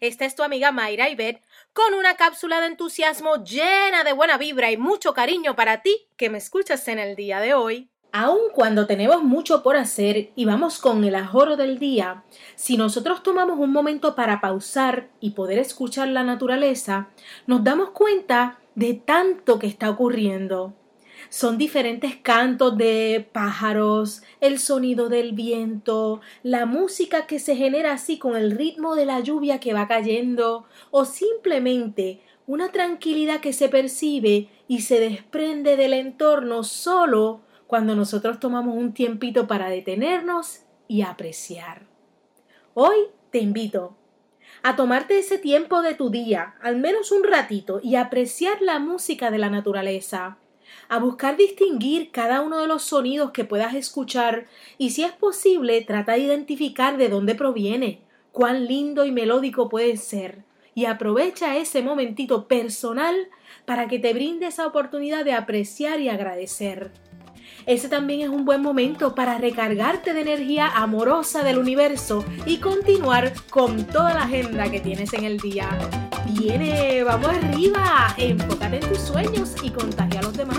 es tu amiga Mayra Ibet con una cápsula de entusiasmo llena de buena vibra y mucho cariño para ti que me escuchas en el día de hoy. Aun cuando tenemos mucho por hacer y vamos con el ajoro del día, si nosotros tomamos un momento para pausar y poder escuchar la naturaleza, nos damos cuenta de tanto que está ocurriendo. Son diferentes cantos de pájaros, el sonido del viento, la música que se genera así con el ritmo de la lluvia que va cayendo, o simplemente una tranquilidad que se percibe y se desprende del entorno solo cuando nosotros tomamos un tiempito para detenernos y apreciar. Hoy te invito a tomarte ese tiempo de tu día, al menos un ratito, y apreciar la música de la naturaleza, a buscar distinguir cada uno de los sonidos que puedas escuchar y si es posible trata de identificar de dónde proviene, cuán lindo y melódico puede ser y aprovecha ese momentito personal para que te brinde esa oportunidad de apreciar y agradecer. Ese también es un buen momento para recargarte de energía amorosa del universo y continuar con toda la agenda que tienes en el día. Viene, vamos arriba, enfócate en tus sueños y contagia a los demás.